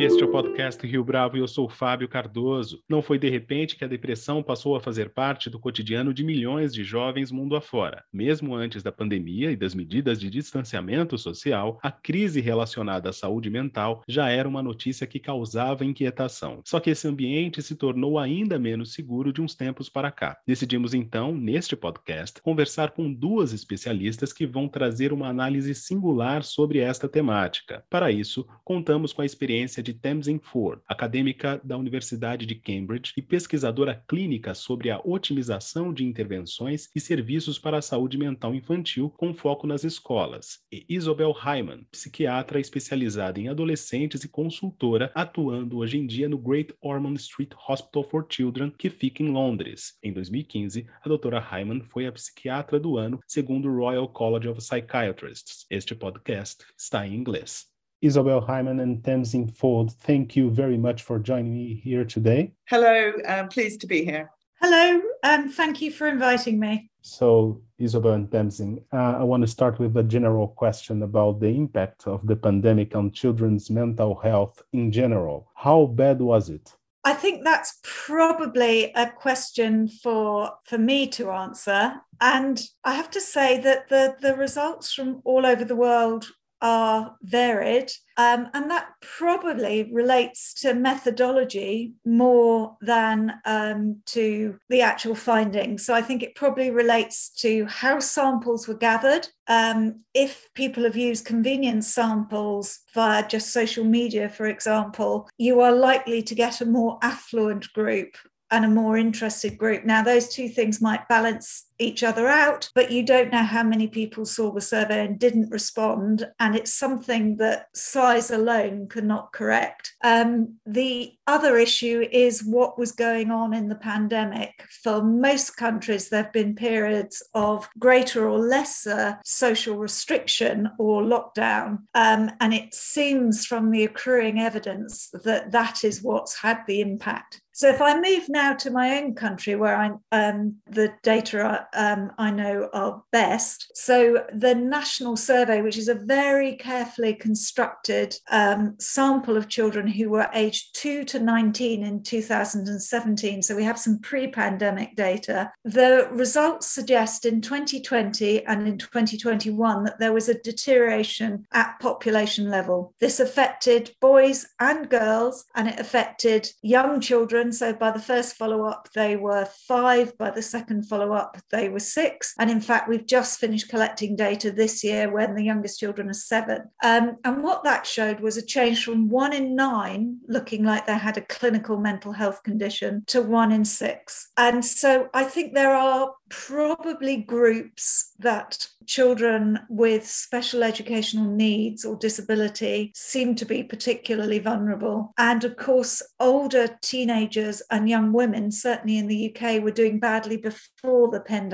Este é o podcast Rio Bravo e eu sou Fábio Cardoso. Não foi de repente que a depressão passou a fazer parte do cotidiano de milhões de jovens mundo afora. Mesmo antes da pandemia e das medidas de distanciamento social, a crise relacionada à saúde mental já era uma notícia que causava inquietação. Só que esse ambiente se tornou ainda menos seguro de uns tempos para cá. Decidimos então, neste podcast, conversar com duas especialistas que vão trazer uma análise singular sobre esta temática. Para isso, contamos com a experiência de de Tamsin Ford, acadêmica da Universidade de Cambridge e pesquisadora clínica sobre a otimização de intervenções e serviços para a saúde mental infantil com foco nas escolas, e Isabel Hyman, psiquiatra especializada em adolescentes e consultora, atuando hoje em dia no Great Ormond Street Hospital for Children, que fica em Londres. Em 2015, a doutora Hyman foi a psiquiatra do ano, segundo o Royal College of Psychiatrists. Este podcast está em inglês. Isobel Heyman and Tamsin Ford, thank you very much for joining me here today. Hello, I'm pleased to be here. Hello, and thank you for inviting me. So, Isobel and Tamsin, uh, I want to start with a general question about the impact of the pandemic on children's mental health in general. How bad was it? I think that's probably a question for for me to answer. And I have to say that the, the results from all over the world are varied. Um, and that probably relates to methodology more than um, to the actual findings. So I think it probably relates to how samples were gathered. Um, if people have used convenience samples via just social media, for example, you are likely to get a more affluent group and a more interested group. Now, those two things might balance each other out, but you don't know how many people saw the survey and didn't respond. And it's something that size alone cannot correct. Um, the other issue is what was going on in the pandemic. For most countries, there have been periods of greater or lesser social restriction or lockdown. Um, and it seems from the accruing evidence that that is what's had the impact. So if I move now to my own country, where I um, the data um, I know are best. So, the national survey, which is a very carefully constructed um, sample of children who were aged 2 to 19 in 2017. So, we have some pre pandemic data. The results suggest in 2020 and in 2021 that there was a deterioration at population level. This affected boys and girls, and it affected young children. So, by the first follow up, they were five. By the second follow up, they they were six. And in fact, we've just finished collecting data this year when the youngest children are seven. Um, and what that showed was a change from one in nine looking like they had a clinical mental health condition to one in six. And so I think there are probably groups that children with special educational needs or disability seem to be particularly vulnerable. And of course, older teenagers and young women, certainly in the UK, were doing badly before the pandemic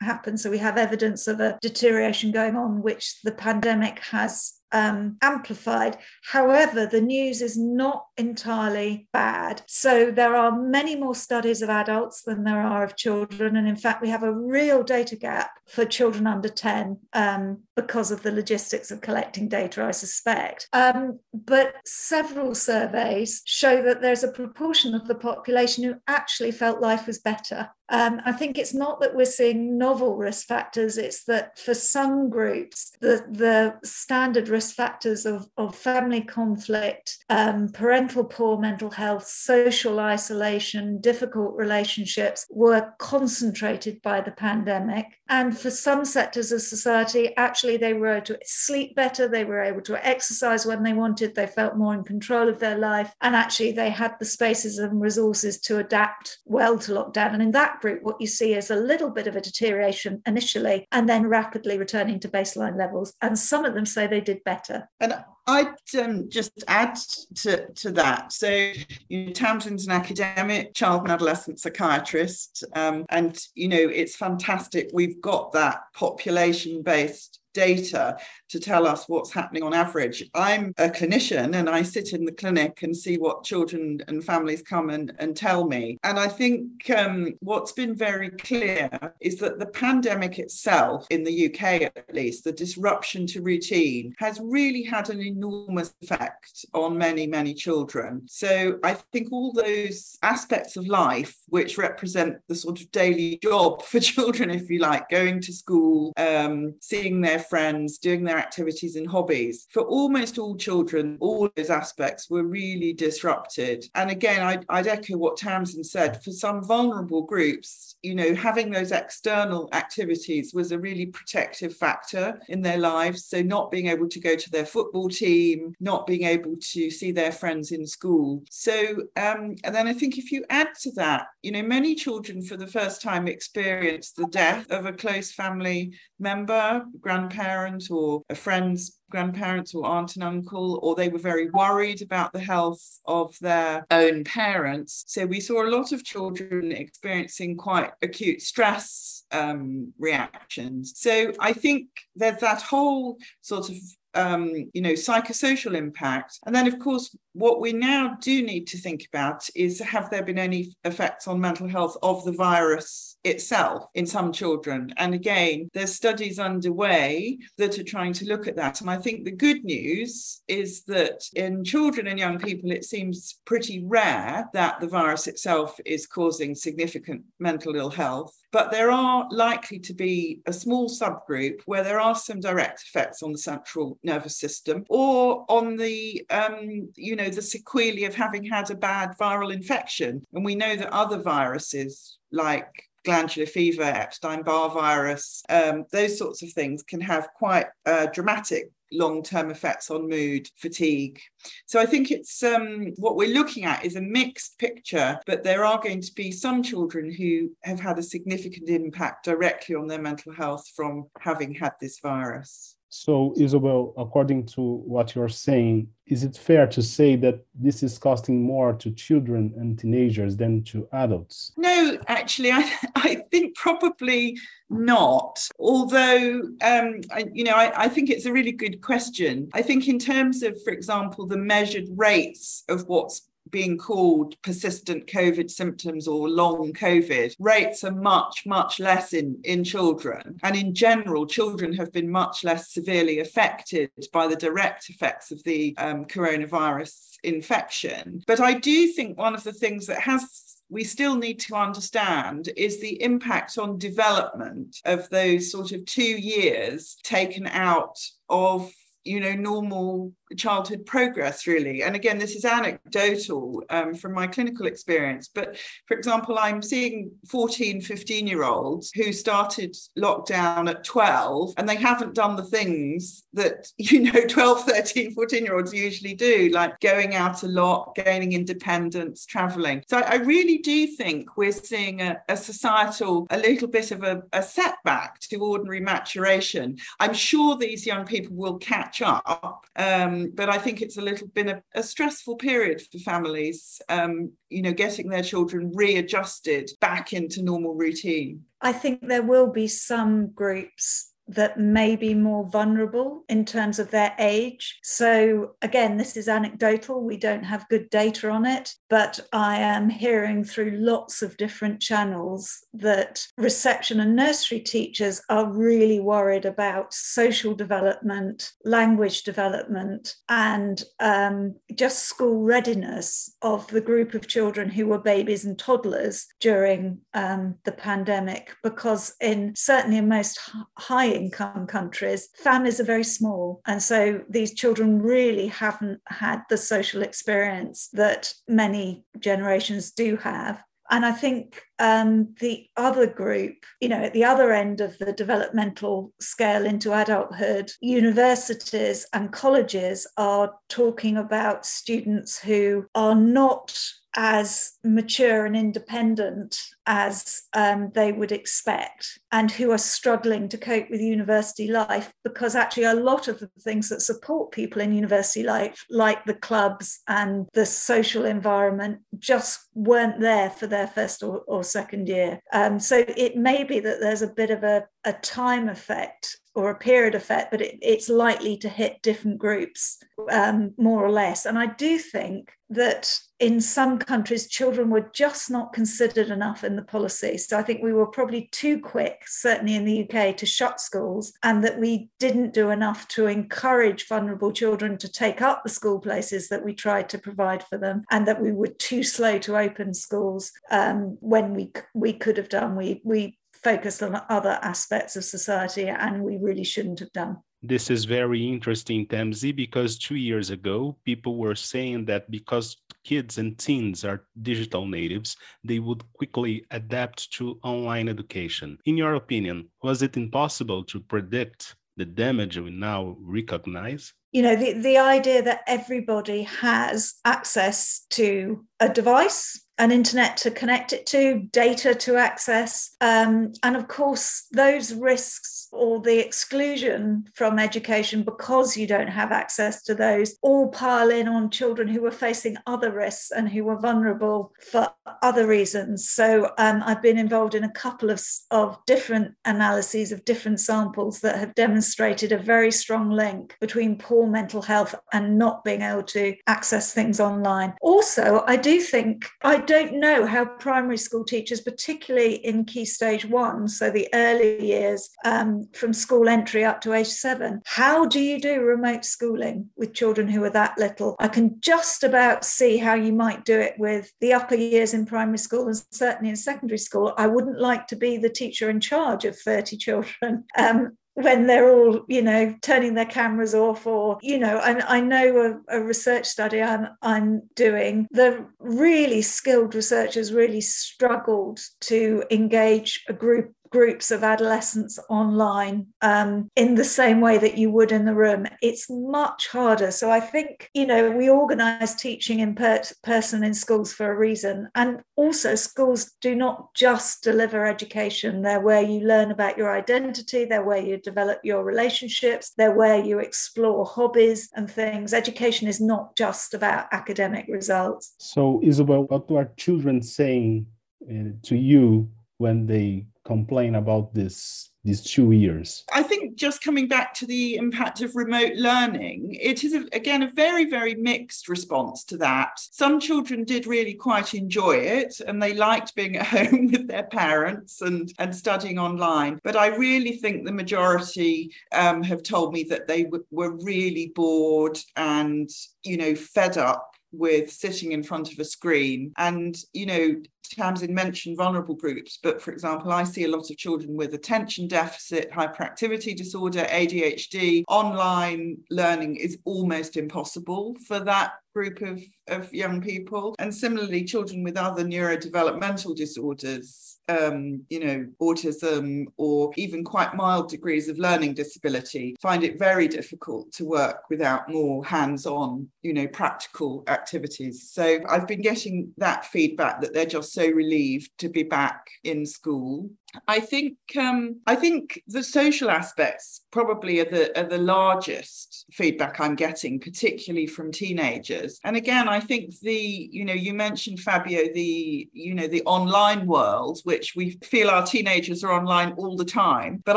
happened. So we have evidence of a deterioration going on, which the pandemic has um, amplified. However, the news is not entirely bad. So there are many more studies of adults than there are of children. And in fact, we have a real data gap for children under 10 um, because of the logistics of collecting data, I suspect. Um, but several surveys show that there's a proportion of the population who actually felt life was better. Um, I think it's not that we're seeing novel risk factors, it's that for some groups, the, the standard risk factors of, of family conflict, um, parental poor mental health, social isolation, difficult relationships were concentrated by the pandemic. And for some sectors of society, actually, they were able to sleep better, they were able to exercise when they wanted, they felt more in control of their life, and actually, they had the spaces and resources to adapt well to lockdown. And in that group, what you see is a little bit of a deterioration initially and then rapidly returning to baseline levels. And some of them say they did better. And I'd um, just add to, to that. So, you know, Tamsin's an academic, child and adolescent psychiatrist. Um, and, you know, it's fantastic. We've got that population based data to tell us what's happening on average. I'm a clinician and I sit in the clinic and see what children and families come and, and tell me. And I think um, what's been very clear is that the pandemic itself, in the UK at least, the disruption to routine has really had an enormous effect on many, many children. So I think all those aspects of life which represent the sort of daily job for children, if you like, going to school, um, seeing their friends, doing their activities and hobbies. For almost all children, all those aspects were really disrupted. And again, I'd, I'd echo what Tamsin said for some vulnerable groups, you know, having those external activities was a really protective factor in their lives. So, not being able to go to their football team, not being able to see their friends in school. So, um, and then I think if you add to that, you know, many children for the first time experience the death of a close family member, grandparent, or a friend's grandparents or aunt and uncle, or they were very worried about the health of their own parents. So we saw a lot of children experiencing quite acute stress um, reactions. So I think there's that whole sort of um, you know, psychosocial impact. And then, of course, what we now do need to think about is have there been any effects on mental health of the virus itself in some children? And again, there's studies underway that are trying to look at that. And I think the good news is that in children and young people, it seems pretty rare that the virus itself is causing significant mental ill health. But there are likely to be a small subgroup where there are some direct effects on the central nervous system or on the, um, you know, the sequelae of having had a bad viral infection. And we know that other viruses like glandular fever, Epstein Barr virus, um, those sorts of things can have quite uh, dramatic long term effects on mood, fatigue. So I think it's um, what we're looking at is a mixed picture, but there are going to be some children who have had a significant impact directly on their mental health from having had this virus. So, Isobel, according to what you're saying, is it fair to say that this is costing more to children and teenagers than to adults? No, actually, I, I think probably not. Although, um, I, you know, I, I think it's a really good question. I think, in terms of, for example, the measured rates of what's being called persistent COVID symptoms or long COVID, rates are much, much less in, in children. And in general, children have been much less severely affected by the direct effects of the um, coronavirus infection. But I do think one of the things that has we still need to understand is the impact on development of those sort of two years taken out of you know normal childhood progress really. And again this is anecdotal um, from my clinical experience but for example i'm seeing 14 15 year olds who started lockdown at 12 and they haven't done the things that you know 12 13 14 year olds usually do like going out a lot gaining independence traveling. So i really do think we're seeing a, a societal a little bit of a, a setback to ordinary maturation. I'm sure these young people will catch up um, um, but I think it's a little been a, a stressful period for families, um, you know, getting their children readjusted back into normal routine. I think there will be some groups that may be more vulnerable in terms of their age. So, again, this is anecdotal. We don't have good data on it, but I am hearing through lots of different channels that reception and nursery teachers are really worried about social development, language development, and um, just school readiness of the group of children who were babies and toddlers during um, the pandemic. Because, in certainly in most high income countries, families are very small. And so these children really haven't had the social experience that many generations do have. And I think um, the other group, you know, at the other end of the developmental scale into adulthood, universities and colleges are talking about students who are not as mature and independent as um, they would expect and who are struggling to cope with university life because actually a lot of the things that support people in university life like the clubs and the social environment just weren't there for their first or, or second year um, so it may be that there's a bit of a, a time effect or a period effect, but it, it's likely to hit different groups um, more or less. And I do think that in some countries, children were just not considered enough in the policy. So I think we were probably too quick, certainly in the UK, to shut schools, and that we didn't do enough to encourage vulnerable children to take up the school places that we tried to provide for them, and that we were too slow to open schools um, when we we could have done. We we focused on other aspects of society, and we really shouldn't have done. This is very interesting, Tamsin, because two years ago, people were saying that because kids and teens are digital natives, they would quickly adapt to online education. In your opinion, was it impossible to predict the damage we now recognize? You know, the, the idea that everybody has access to a device an internet to connect it to, data to access. Um, and of course, those risks or the exclusion from education because you don't have access to those all pile in on children who are facing other risks and who are vulnerable for other reasons. So um, I've been involved in a couple of, of different analyses of different samples that have demonstrated a very strong link between poor mental health and not being able to access things online. Also, I do think I don't know how primary school teachers, particularly in key stage one, so the early years um, from school entry up to age seven, how do you do remote schooling with children who are that little? I can just about see how you might do it with the upper years in primary school and certainly in secondary school. I wouldn't like to be the teacher in charge of 30 children. Um, when they're all, you know, turning their cameras off, or you know, I, I know a, a, research study I'm I'm doing. The really skilled researchers really struggled to engage a group groups of adolescents online um, in the same way that you would in the room. It's much harder. So I think, you know, we organize teaching in per- person in schools for a reason. And also, schools do not just deliver education, they're where you learn about your identity, they're where you develop your relationships, they're where you explore hobbies and things. Education is not just about academic results. So, Isobel, what are children saying uh, to you when they complain about this these two years? I think just coming back to the impact of remote learning, it is, a, again, a very, very mixed response to that. Some children did really quite enjoy it and they liked being at home with their parents and, and studying online. But I really think the majority um, have told me that they w- were really bored and, you know, fed up with sitting in front of a screen. And, you know, Tamsin mentioned vulnerable groups, but for example, I see a lot of children with attention deficit, hyperactivity disorder, ADHD. Online learning is almost impossible for that group of, of young people. And similarly, children with other neurodevelopmental disorders um, you know, autism or even quite mild degrees of learning disability find it very difficult to work without more hands-on, you know, practical activities. So I've been getting that feedback that they're just so relieved to be back in school. I think um, I think the social aspects probably are the are the largest feedback I'm getting, particularly from teenagers. And again, I think the you know you mentioned Fabio the you know the online world, which we feel our teenagers are online all the time. But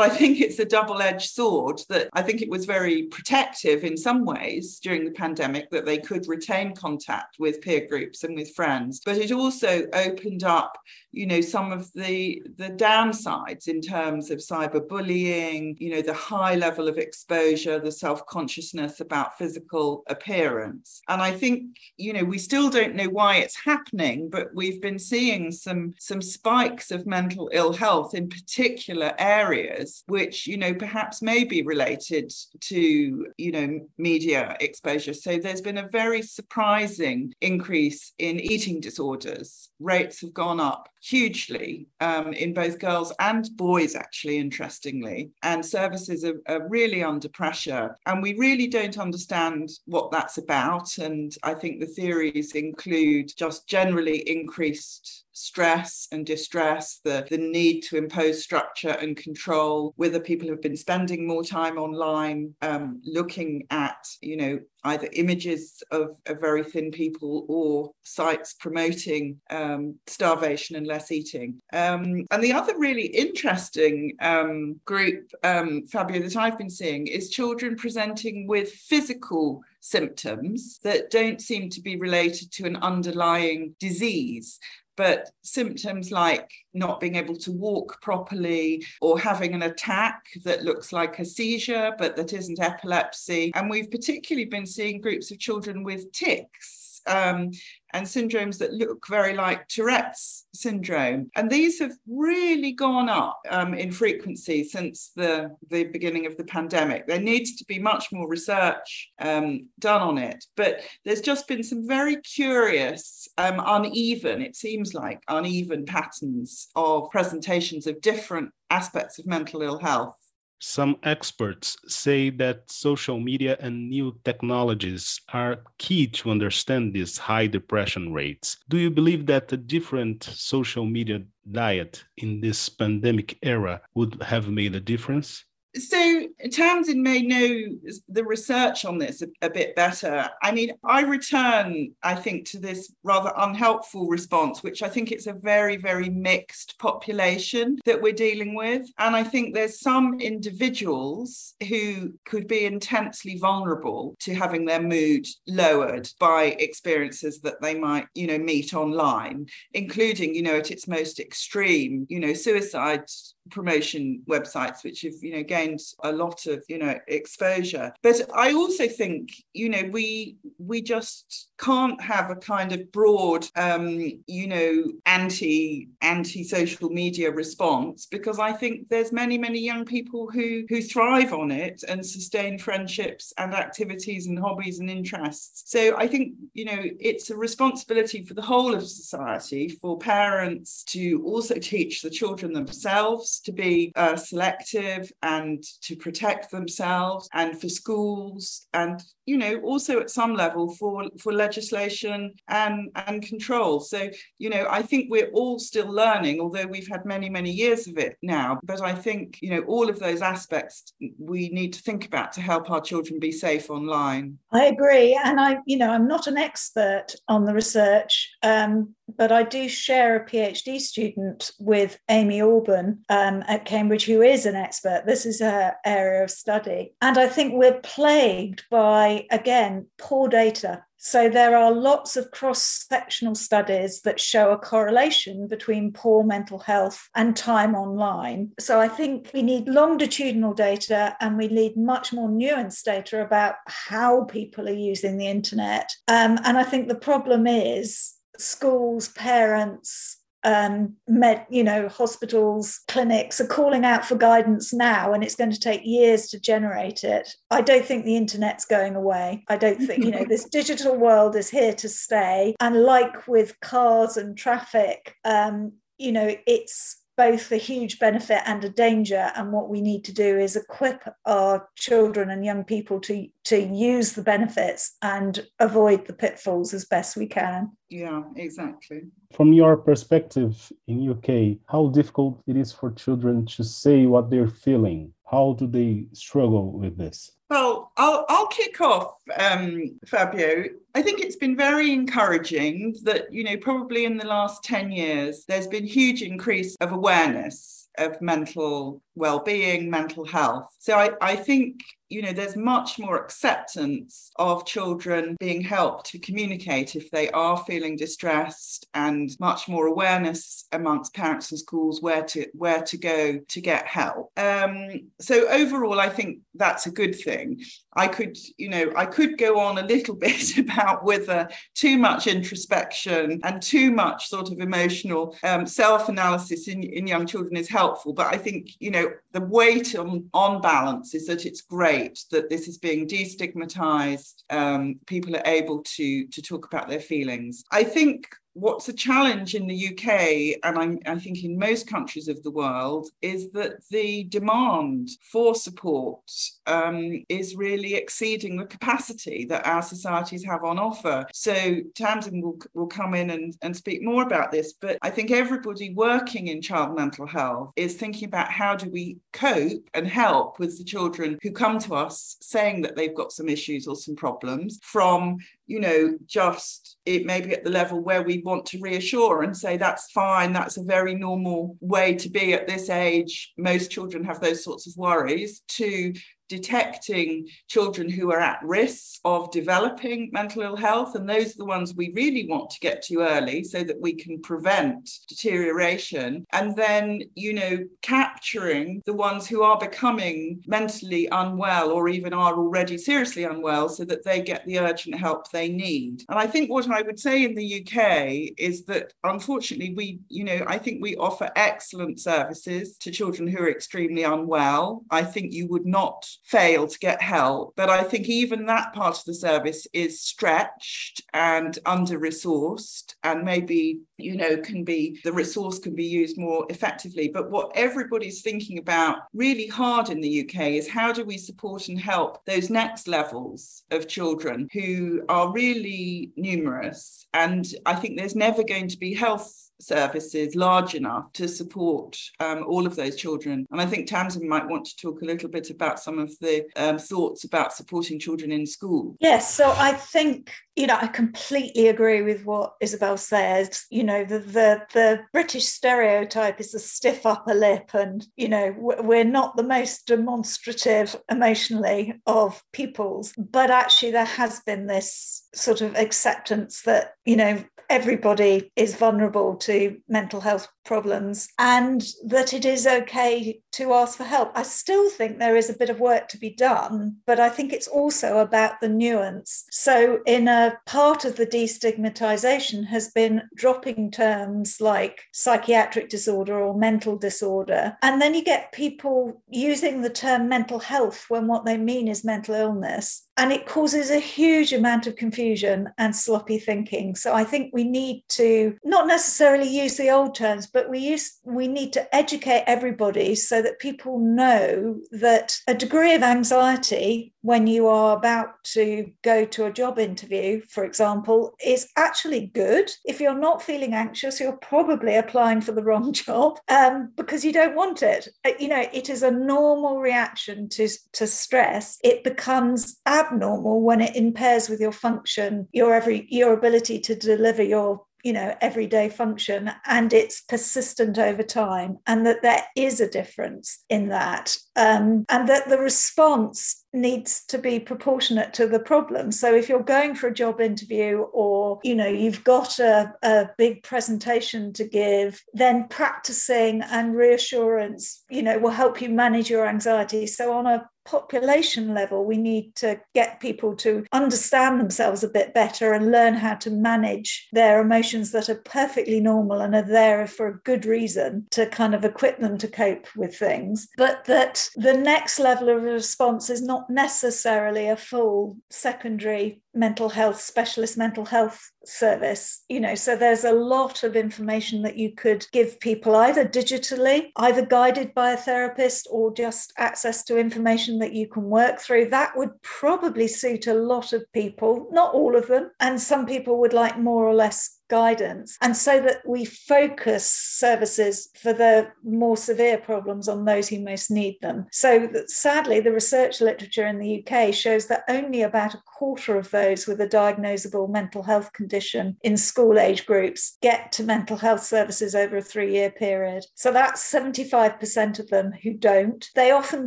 I think it's a double edged sword that I think it was very protective in some ways during the pandemic that they could retain contact with peer groups and with friends. But it also opened up you know some of the the downsides in terms of cyberbullying you know the high level of exposure the self-consciousness about physical appearance. And i think you know we still don't know why it's happening but we've been seeing some some spikes of mental ill health in particular areas which you know perhaps may be related to you know media exposure. So there's been a very surprising increase in eating disorders. Rates have gone up hugely um, in both girls and boys, actually, interestingly. And services are, are really under pressure. And we really don't understand what that's about. And I think the theories include just generally increased stress and distress, the, the need to impose structure and control, whether people have been spending more time online, um, looking at, you know, either images of, of, very thin people or sites promoting um, starvation and less eating. Um, and the other really interesting um, group, um, Fabio, that I've been seeing is children presenting with physical symptoms that don't seem to be related to an underlying disease but symptoms like not being able to walk properly or having an attack that looks like a seizure but that isn't epilepsy. And we've particularly been seeing groups of children with tics um, and syndromes that look very like Tourette's syndrome. And these have really gone up um, in frequency since the, the beginning of the pandemic. There needs to be much more research um, done on it. But there's just been some very curious, um, uneven, it seems like, uneven patterns of presentations of different aspects of mental ill health. Some experts say that social media and new technologies are key to understand these high depression rates. Do you believe that a different social media diet in this pandemic era would have made a difference? So Tamsin may know the research on this a, a, bit better. I mean, I return, I think, to this rather unhelpful response, which I think it's a very, very mixed population that we're dealing with. And I think there's some individuals who could be intensely vulnerable to having their mood lowered by experiences that they might, you know, meet online, including, you know, at its most extreme, you know, suicide promotion websites which have you know gained a lot of you know exposure. But i also think you know we we just can't have a kind of broad um you know anti anti social media response because i think there's many many young people who who thrive on it and sustain friendships and activities and hobbies and interests. So i think you know it's a responsibility for the whole of society for parents to also teach the children themselves to be uh, selective and to protect themselves, and for schools, and you know also at some level for for legislation and and control. So you know I think we're all still learning, although we've had many many years of it now. But I think you know all of those aspects we need to think about to help our children be safe online. I agree, and I you know I'm not an expert on the research, um, but I do share a PhD student with Amy Orben um, at Cambridge, who is an expert. This is her area of study. And I think we're plagued by, again, poor data. So there are lots of cross sectional studies that show a correlation between poor mental health and time online. So I think we need longitudinal data and we need much more nuanced data about how people are using the internet. Um, and I think the problem is schools, parents, um, med, you know, hospitals, clinics are calling out for guidance now, and it's going to take years to generate it. I don't think the internet's going away. I don't think, you know, this digital world is here to stay. And like with cars and traffic, um, you know, it's both a huge benefit and a danger. And what we need to do is equip our children and young people to, to use the benefits and avoid the pitfalls as best we can. Yeah, exactly. From your perspective in UK, how difficult it is for children to say what they're feeling? How do they struggle with this? Well, I'll, I'll kick off, um, Fabio. I think it's been very encouraging that, you know, probably in the last 10 years, there's been huge increase of awareness of mental well-being mental health so I, I think you know there's much more acceptance of children being helped to communicate if they are feeling distressed and much more awareness amongst parents and schools where to where to go to get help. Um, so overall i think that's a good thing. I could you know i could go on a little bit about whether too much introspection and too much sort of emotional um, self-analysis in, in young children is helpful but i think you know the weight on, on balance is that it's great that this is being destigmatized. Um, people are able to, to talk about their feelings. I think what's a challenge in the UK, and I'm, I think in most countries of the world, is that the demand for support um, is really exceeding the capacity that our societies have on offer. So Tamsin will, will come in and, and speak more about this, but I think everybody working in child mental health is thinking about how do we cope and help with the children who come to us saying that they've got some issues or some problems from you know, just it maybe at the level where we want to reassure and say that's fine, that's a very normal way to be at this age. Most children have those sorts of worries, to detecting children who are at risk of developing mental ill health. And those are the ones we really want to get to early so that we can prevent deterioration. And then, you know, capturing the ones who are becoming mentally unwell or even are already seriously unwell so that they get the urgent help they need. And I think what I would say in the UK is that unfortunately, we, you know, I think we offer excellent services to children who are extremely unwell. I think you would not fail to get help. But I think even that part of the service is stretched and under resourced, and maybe, you know, can be the resource can be used more effectively. But what everybody's thinking about really hard in the UK is how do we support and help those next levels of children who are really numerous? And I think there's never going to be health services large enough to support um, all of those children. And I think Tamsin might want to talk a little bit about some of the um, thoughts about supporting children in school. Yes, so I think you know I completely agree with what Isobel said. You know the the, the British stereotype is a stiff upper lip, and you know we're not the most demonstrative emotionally of pupils, but actually there has been this sort of acceptance that you know everybody is vulnerable to mental health problems and that it is okay to ask for help. I still think there is a bit of work to be done, but I think it's also about the nuance. So, in a part of the destigmatization has been dropping terms like psychiatric disorder or mental disorder. And then you get people using the term mental health when what they mean is mental illness. And it causes a huge amount of confusion and sloppy thinking. So I think we need to not necessarily use the old terms, but we use we need to educate everybody so that people know that a degree of anxiety when you are about to go to a job interview, for example, is actually good. If you're not feeling anxious, you're probably applying for the wrong job um, because you don't want it. Uh, you know, it is a normal reaction to, to stress. It becomes abnormal when it impairs with your function, your every your ability to deliver your you know everyday function and it's persistent over time and that there is a difference in that um, and that the response needs to be proportionate to the problem. So if you're going for a job interview or you know you've got a, a big presentation to give then practicing and reassurance you know will help you manage your anxiety. So on a population level, we need to get people to understand themselves a bit better and learn how to manage their emotions that are perfectly normal and are there for a good reason to kind of equip them to cope with things. But that the next level of response is not necessarily a full secondary mental health specialist mental health service you know so there's a lot of information that you could give people either digitally either guided by a therapist or just access to information that you can work through. That would probably suit a lot of people not all of them and some people would like more or less guidance and so that we focus services for the more severe problems on those who most need them. So that sadly the research literature in the UK shows that only about a quarter of those with a diagnosable mental health condition in school age groups get to mental health services over a 3 year period. So that's 75% of them who don't. They often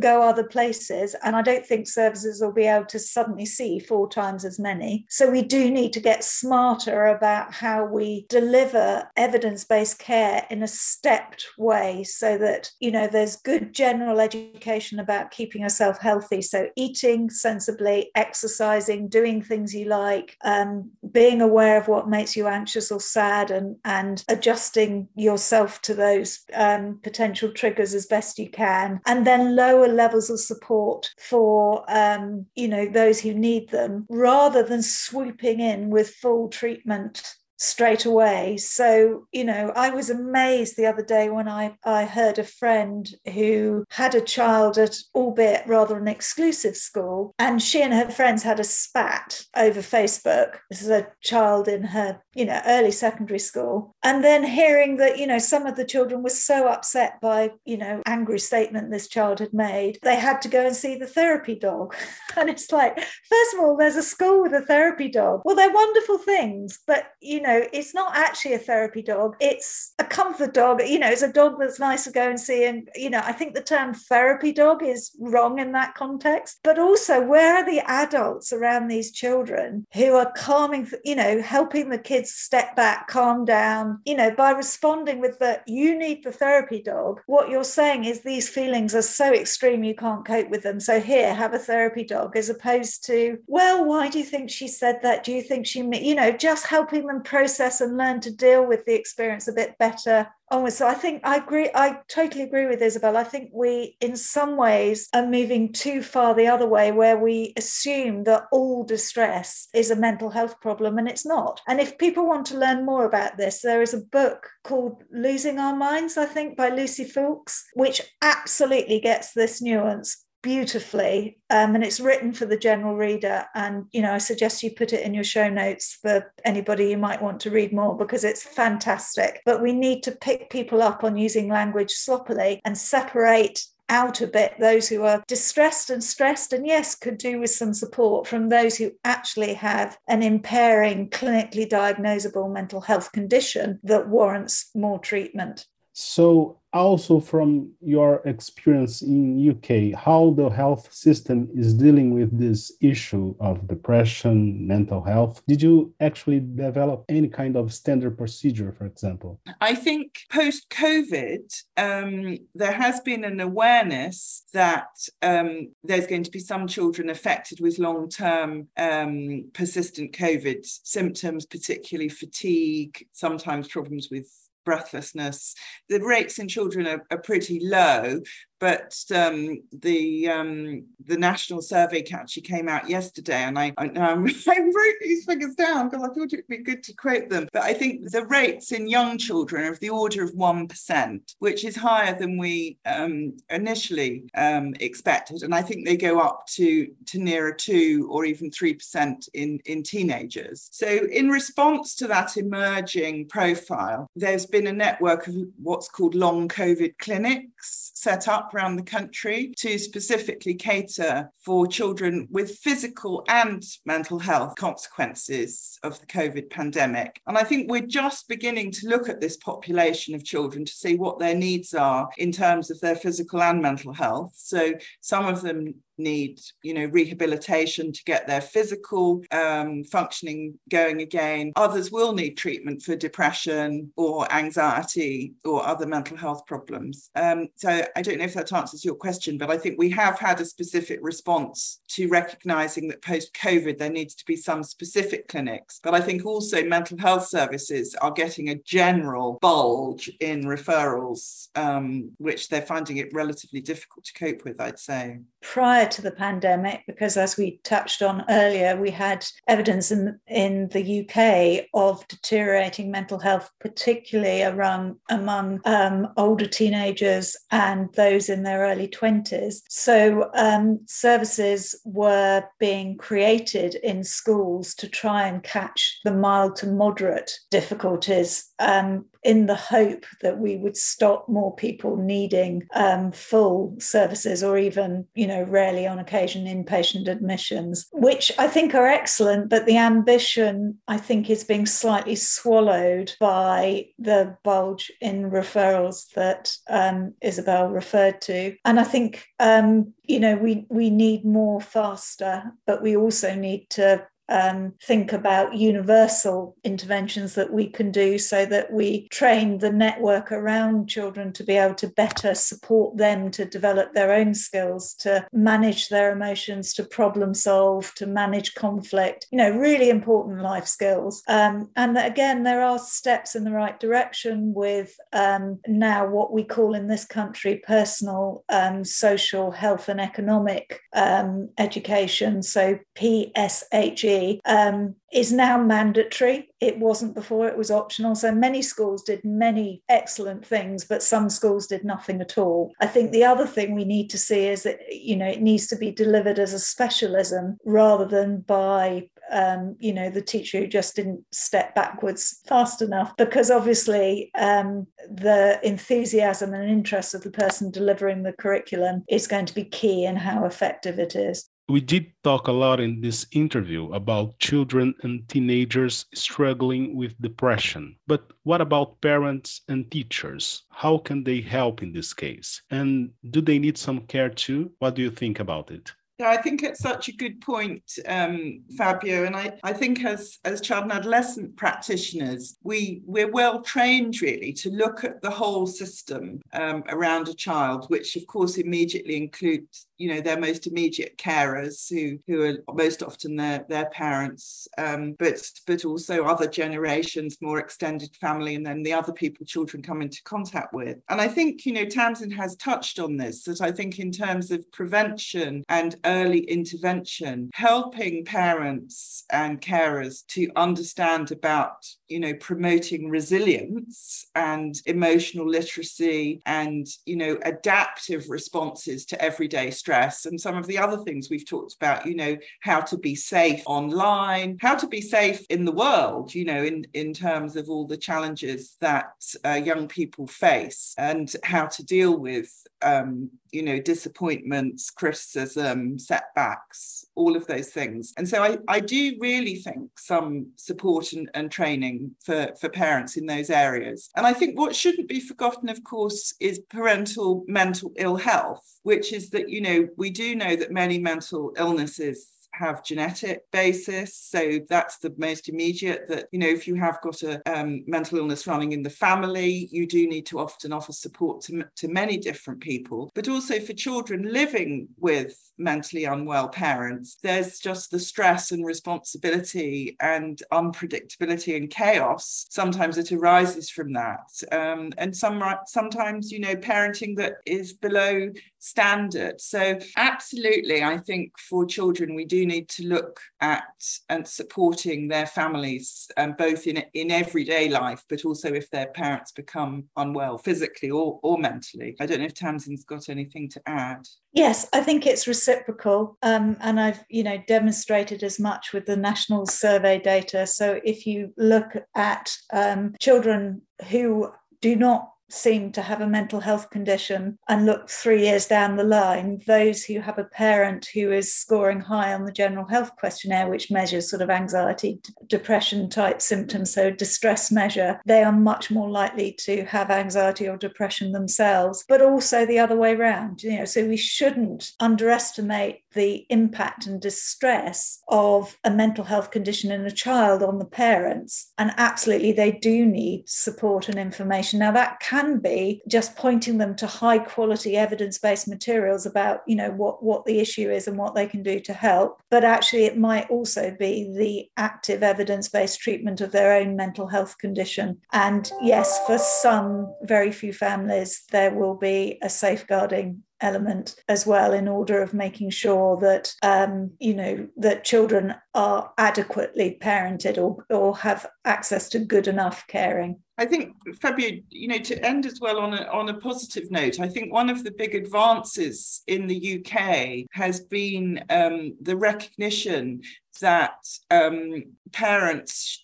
go other places and I don't think services will be able to suddenly see four times as many. So we do need to get smarter about how we deliver evidence based care in a stepped way so that, you know, there's good general education about keeping yourself healthy. So, eating sensibly, exercising, doing things you like, um, being aware of what makes you anxious or sad, and, and adjusting yourself to those um, potential triggers as best you can. And then lower levels of support for, um, you know, those who need them rather than swooping in with full treatment straight away. So, you know, I was amazed the other day when I, I heard a friend who had a child at, albeit rather an exclusive school, and she and her friends had a spat over Facebook. This is a child in her, you know, early secondary school. And then hearing that, you know, some of the children were so upset by, you know, angry statement this child had made, they had to go and see the therapy dog. And it's like, first of all, there's a school with a therapy dog. Well, they're wonderful things, but, you know, it's not actually a therapy dog. It's a comfort dog. You know, it's a dog that's nice to go and see. And, you know, I think the term therapy dog is wrong in that context. But also, where are the adults around these children who are calming, you know, helping the kids step back, calm down, you know, by responding with the, you need the therapy dog. What you're saying is these feelings are so extreme you can't cope with them. So here, have a therapy dog, as opposed to, well, why do you think she said that? Do you think she, you know, just helping them process and learn to deal with the experience a bit better Oh, so I think I agree. I totally agree with Isobel. I think we, in some ways, are moving too far the other way, where we assume that all distress is a mental health problem, and it's not. And if people want to learn more about this, there is a book called Losing Our Minds, I think, by Lucy Foulkes, which absolutely gets this nuance beautifully um, and it's written for the general reader. And you know i suggest you put it in your show notes for anybody you might want to read more because it's fantastic. But we need to pick people up on using language sloppily and separate out a bit those who are distressed and stressed and yes could do with some support from those who actually have an impairing clinically diagnosable mental health condition that warrants more treatment. So also from your experience in UK, how the health system is dealing with this issue of depression, mental health. Did you actually develop any kind of standard procedure, for example? I think post COVID, um, there has been an awareness that um, there's going to be some children affected with long term um, persistent COVID symptoms, particularly fatigue, sometimes problems with breathlessness. The rates in children are, are pretty low, but um, the um, the national survey actually came out yesterday, and I I, I wrote these figures down because I thought it'd be good to quote them. But I think the rates in young children are of the order of one percent, which is higher than we um, initially um, expected, and I think they go up to to nearer two or even three percent in in teenagers. So in response to that emerging profile, there's been a network of what's called long COVID clinics set up around the country to specifically cater for children with physical and mental health consequences of the COVID pandemic. And I think we're just beginning to look at this population of children to see what their needs are in terms of their physical and mental health. So some of them need you know rehabilitation to get their physical um, functioning going again. Others will need treatment for depression or anxiety or other mental health problems. Um, so i don't know if that answers your question but i think we have had a specific response to recognizing that post covid there needs to be some specific clinics but i think also mental health services are getting a general bulge in referrals um, which they're finding it relatively difficult to cope with i'd say prior to the pandemic, because as we touched on earlier, we had evidence in, in the UK of deteriorating mental health, particularly around, among um, older teenagers and those in their early 20s. So um, services were being created in schools to try and catch the mild to moderate difficulties um, in the hope that we would stop more people needing um, full services or even, you know, rarely on occasion inpatient admissions, which I think are excellent, but the ambition I think is being slightly swallowed by the bulge in referrals that um, Isobel referred to. And I think um, you know we we need more faster but we also need to um, think about universal interventions that we can do so that we train the network around children to be able to better support them to develop their own skills, to manage their emotions, to problem solve, to manage conflict, you know, really important life skills. Um, and that, again, there are steps in the right direction with um, now what we call in this country personal, um, social, health, and economic um, education. So PSHE Um, is now mandatory. It wasn't before, it was optional. So many schools did many excellent things, but some schools did nothing at all. I think the other thing we need to see is that, you know, it needs to be delivered as a specialism rather than by um, you know, the teacher who just didn't step backwards fast enough, because obviously um, the enthusiasm and interest of the person delivering the curriculum is going to be key in how effective it is. We did talk a lot in this interview about children and teenagers struggling with depression. But what about parents and teachers? How can they help in this case? And do they need some care too? What do you think about it? Yeah, I think it's such a good point, um, Fabio. And I, I think as, as child and adolescent practitioners, we, we're well trained really to look at the whole system um, around a child, which of course immediately includes you know their most immediate carers who who are most often their their parents um, but but also other generations more extended family and then the other people children come into contact with. And i think you know tamsin has touched on this that i think in terms of prevention and early intervention helping parents and carers to understand about you know promoting resilience and emotional literacy and you know adaptive responses to everyday stress and some of the other things we've talked about you know how to be safe online how to be safe in the world you know in in terms of all the challenges that uh, young people face and how to deal with um, you know disappointments criticism setbacks all of those things. And so i, I do really think some support and, and training for, for parents in those areas. And i think what shouldn't be forgotten of course is parental mental ill health which is that you know we do know that many mental illnesses have genetic basis. So that's the most immediate that, you know, if you have got a um, mental illness running in the family, you do need to often offer support to, to many different people. But also for children living with mentally unwell parents, there's just the stress and responsibility and unpredictability and chaos sometimes it arises from that. Um, and some sometimes, you know, parenting that is below standard. So absolutely, I think for children, we do need to look at and supporting their families, um, both in in everyday life, but also if their parents become unwell physically or, or mentally. I don't know if Tamsin's got anything to add. Yes, I think it's reciprocal, um, and I've you know demonstrated as much with the national survey data. So if you look at um, children who do not seem to have a mental health condition and look three years down the line, those who have a parent who is scoring high on the general health questionnaire, which measures sort of anxiety, depression type symptoms, so distress measure, they are much more likely to have anxiety or depression themselves, but also the other way around. You know, so we shouldn't underestimate the impact and distress of a mental health condition in a child on the parents. And absolutely, they do need support and information. Now, that can be just pointing them to high quality evidence based materials about, you know, what, what the issue is and what they can do to help. But actually, it might also be the active evidence based treatment of their own mental health condition. And yes, for some very few families, there will be a safeguarding element as well in order of making sure that um, you know that children are adequately parented or, or have access to good enough caring. I think Fabio, you know, to end as well on a on a positive note, I think one of the big advances in the UK has been um, the recognition that um, parents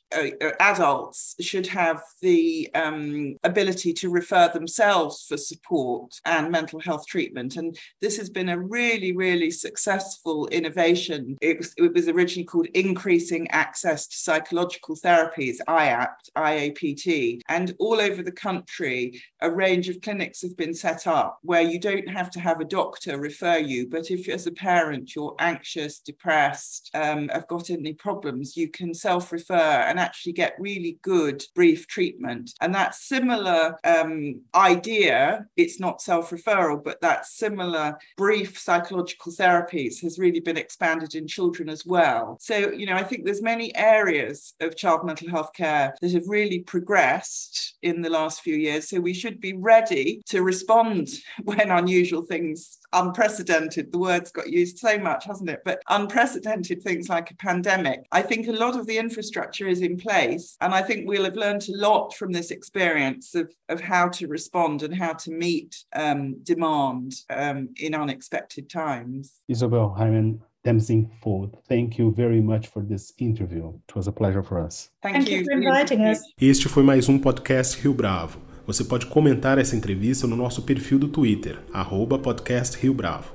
adults should have the um, ability to refer themselves for support and mental health treatment. And this has been a really, really successful innovation. It was, it was originally called Increasing Access to Psychological Therapies, IAPT, IAPT. And all over the country, a range of clinics have been set up where you don't have to have a doctor refer you. But if as a parent you're anxious, depressed, um, have got any problems, you can can self refer and actually get really good brief treatment. And that similar um, idea, it's not self referral, but that similar brief psychological therapies has really been expanded in children as well. So, you know, I think there's many areas of child mental health care that have really progressed in the last few years. So we should be ready to respond when unusual things unprecedented. The word's got used so much, hasn't it? But unprecedented things like a pandemic. I think a lot of the infrastructure is in place. And I think we'll have learned a lot from this experience of, of how to respond and how to meet um, demand um, in unexpected times. Isobel Heyman, Tamsin Ford, thank you very much for this interview. It was a pleasure for us. Thank, Thank you for inviting us. Este foi mais um podcast Rio Bravo. Você pode comentar essa entrevista no nosso perfil do Twitter, arroba podcast Rio Bravo,